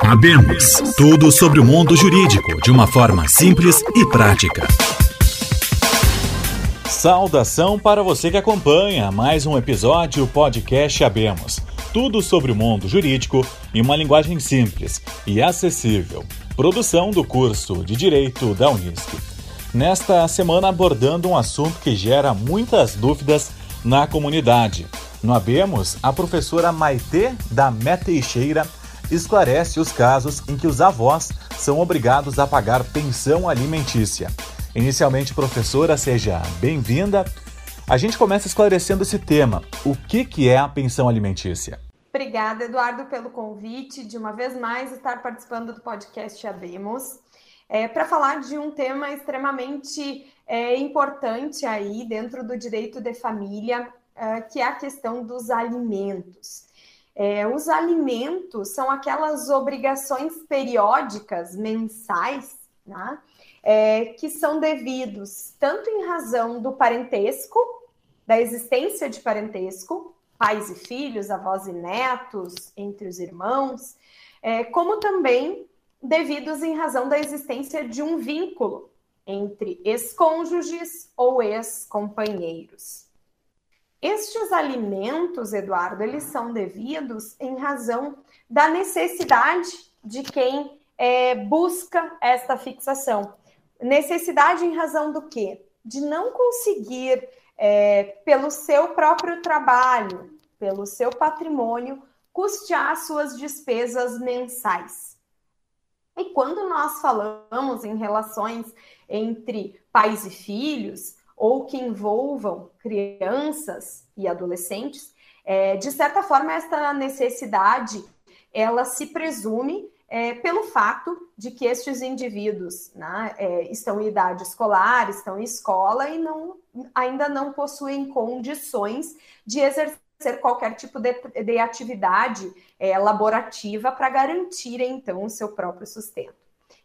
Abemos tudo sobre o mundo jurídico de uma forma simples e prática. Saudação para você que acompanha mais um episódio podcast Abemos. Tudo sobre o mundo jurídico em uma linguagem simples e acessível. Produção do curso de Direito da Unisc. Nesta semana abordando um assunto que gera muitas dúvidas na comunidade. No Abemos, a professora Maitê da Meta Teixeira esclarece os casos em que os avós são obrigados a pagar pensão alimentícia. Inicialmente, professora, seja bem-vinda. A gente começa esclarecendo esse tema. O que, que é a pensão alimentícia? Obrigada, Eduardo, pelo convite de uma vez mais estar participando do podcast Abemos. É, para falar de um tema extremamente é, importante aí dentro do direito de família, é, que é a questão dos alimentos. É, os alimentos são aquelas obrigações periódicas, mensais, né, é, que são devidos tanto em razão do parentesco, da existência de parentesco, pais e filhos, avós e netos, entre os irmãos, é, como também devidos em razão da existência de um vínculo entre ex-cônjuges ou ex-companheiros. Estes alimentos, Eduardo, eles são devidos em razão da necessidade de quem é, busca esta fixação. Necessidade em razão do quê? De não conseguir, é, pelo seu próprio trabalho, pelo seu patrimônio, custear suas despesas mensais. E quando nós falamos em relações entre pais e filhos, ou que envolvam crianças e adolescentes, é, de certa forma, esta necessidade ela se presume é, pelo fato de que estes indivíduos né, é, estão em idade escolar, estão em escola e não, ainda não possuem condições de exercer qualquer tipo de, de atividade é, laborativa para garantir, então, o seu próprio sustento.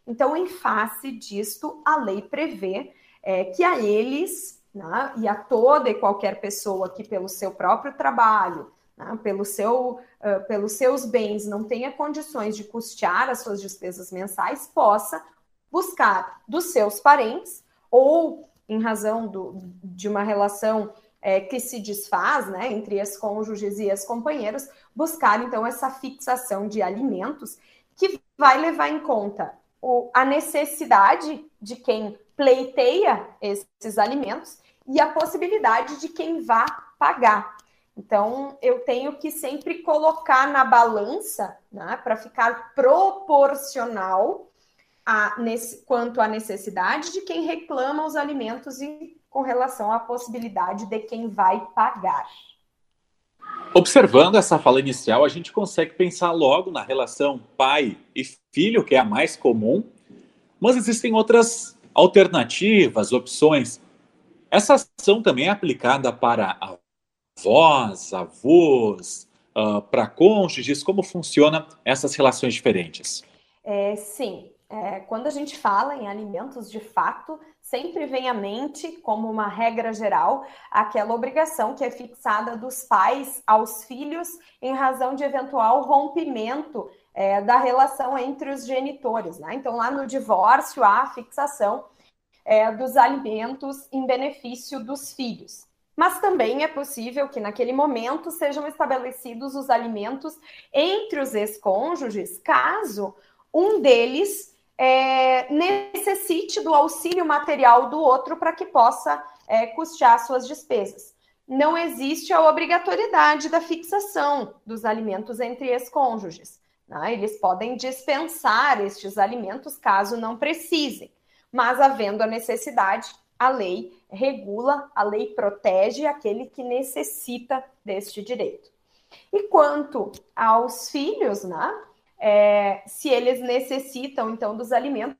Então, em face disto, a lei prevê é, que a eles né, e a toda e qualquer pessoa que, pelo seu próprio trabalho, né, pelo seu, uh, pelos seus bens, não tenha condições de custear as suas despesas mensais, possa buscar dos seus parentes ou em razão do, de uma relação é, que se desfaz né, entre as cônjuges e as companheiros, buscar então essa fixação de alimentos que vai levar em conta o, a necessidade de quem pleiteia esses alimentos e a possibilidade de quem vá pagar. Então, eu tenho que sempre colocar na balança, né, para ficar proporcional a, nesse, quanto à necessidade de quem reclama os alimentos e com relação à possibilidade de quem vai pagar. Observando essa fala inicial, a gente consegue pensar logo na relação pai e filho, que é a mais comum, mas existem outras alternativas, opções. Essa ação também é aplicada para avós, avós, uh, para cônjuges? Como funciona essas relações diferentes? É, sim. É, quando a gente fala em alimentos de fato, sempre vem à mente, como uma regra geral, aquela obrigação que é fixada dos pais aos filhos em razão de eventual rompimento é, da relação entre os genitores. Né? Então, lá no divórcio, há a fixação é, dos alimentos em benefício dos filhos. Mas também é possível que naquele momento sejam estabelecidos os alimentos entre os ex-cônjuges, caso um deles é, necessite do auxílio material do outro para que possa é, custear suas despesas. Não existe a obrigatoriedade da fixação dos alimentos entre ex-cônjuges. Né? Eles podem dispensar estes alimentos caso não precisem mas havendo a necessidade, a lei regula, a lei protege aquele que necessita deste direito. E quanto aos filhos, né? É, se eles necessitam então dos alimentos,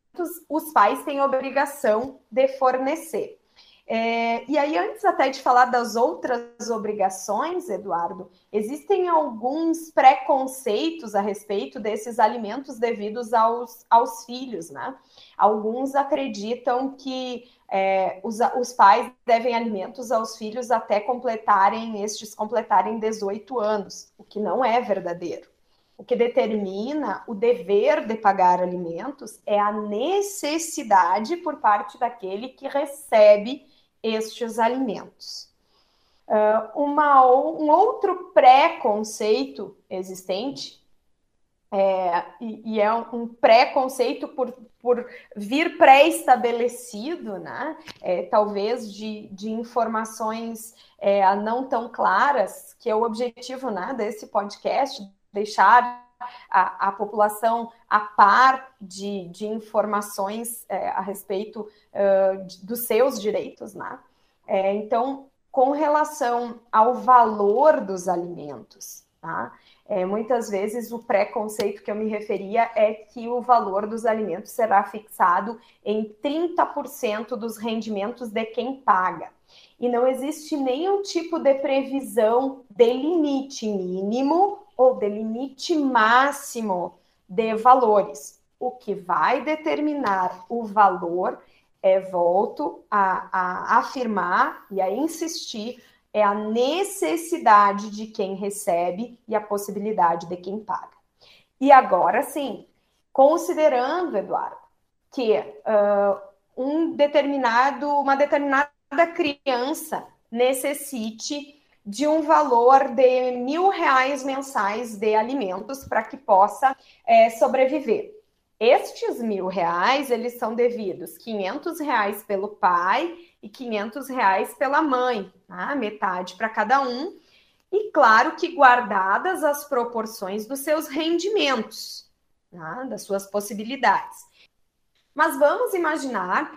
os pais têm obrigação de fornecer. É, e aí, antes até de falar das outras obrigações, Eduardo, existem alguns preconceitos a respeito desses alimentos devidos aos, aos filhos, né? Alguns acreditam que é, os, os pais devem alimentos aos filhos até completarem, estes completarem 18 anos, o que não é verdadeiro. O que determina o dever de pagar alimentos é a necessidade por parte daquele que recebe estes alimentos. Uh, uma, um outro preconceito existente é, e, e, é um preconceito por, por vir pré-estabelecido, né? É, talvez de, de informações é, não tão claras, que é o objetivo né, desse podcast, deixar a, a população a par de, de informações é, a respeito uh, de, dos seus direitos, né? É, então, com relação ao valor dos alimentos, tá? É, muitas vezes o preconceito que eu me referia é que o valor dos alimentos será fixado em 30% dos rendimentos de quem paga. E não existe nenhum tipo de previsão de limite mínimo ou de limite máximo de valores. O que vai determinar o valor é, volto a, a afirmar e a insistir, é a necessidade de quem recebe e a possibilidade de quem paga. E agora sim, considerando, Eduardo, que uh, um determinado, uma determinada criança necessite de um valor de mil reais mensais de alimentos para que possa é, sobreviver. Estes mil reais, eles são devidos 500 reais pelo pai e 500 reais pela mãe, tá? metade para cada um. E claro que guardadas as proporções dos seus rendimentos, tá? das suas possibilidades. Mas vamos imaginar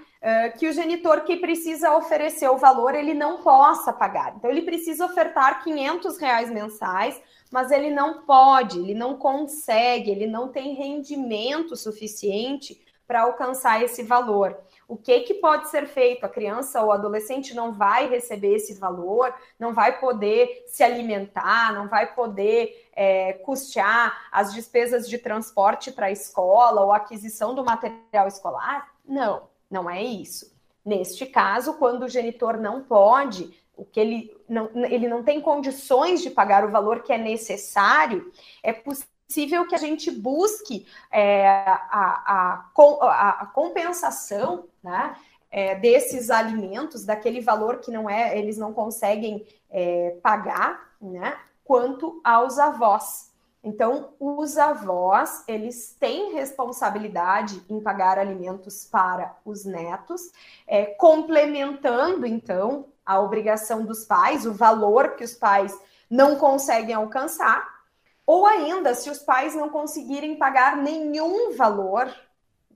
que o genitor que precisa oferecer o valor, ele não possa pagar. Então, ele precisa ofertar 500 reais mensais mas ele não pode, ele não consegue, ele não tem rendimento suficiente para alcançar esse valor. O que, que pode ser feito? A criança ou adolescente não vai receber esse valor, não vai poder se alimentar, não vai poder é, custear as despesas de transporte para a escola ou aquisição do material escolar? Não, não é isso. Neste caso, quando o genitor não pode, o que ele não, ele não tem condições de pagar o valor que é necessário, é possível que a gente busque é, a, a, a, compensação né, é, desses alimentos, daquele valor que não é, eles não conseguem é, pagar, né, quanto aos avós. Então, os avós, eles têm responsabilidade em pagar alimentos para os netos, é, complementando, então, a obrigação dos pais, o valor que os pais não conseguem alcançar, ou ainda, se os pais não conseguirem pagar nenhum valor,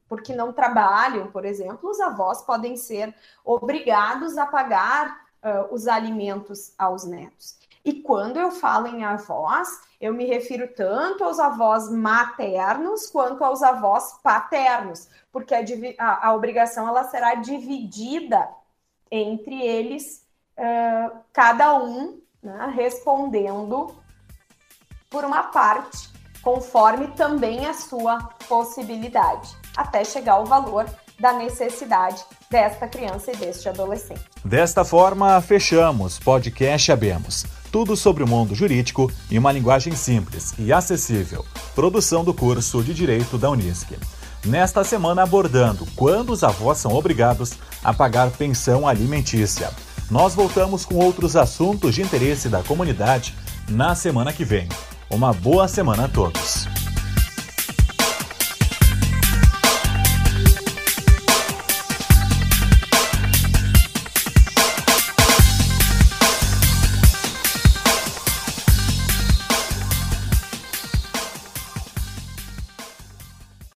porque não trabalham, por exemplo, os avós podem ser obrigados a pagar uh, os alimentos aos netos. Quando eu falo em avós, eu me refiro tanto aos avós maternos quanto aos avós paternos, porque a, a, a obrigação ela será dividida entre eles, uh, cada um né, respondendo por uma parte, conforme também a sua possibilidade, até chegar ao valor da necessidade desta criança e deste adolescente. Desta forma, fechamos podcast Abemos. Tudo sobre o mundo jurídico em uma linguagem simples e acessível. Produção do curso de Direito da Unisc. Nesta semana abordando quando os avós são obrigados a pagar pensão alimentícia. Nós voltamos com outros assuntos de interesse da comunidade na semana que vem. Uma boa semana a todos.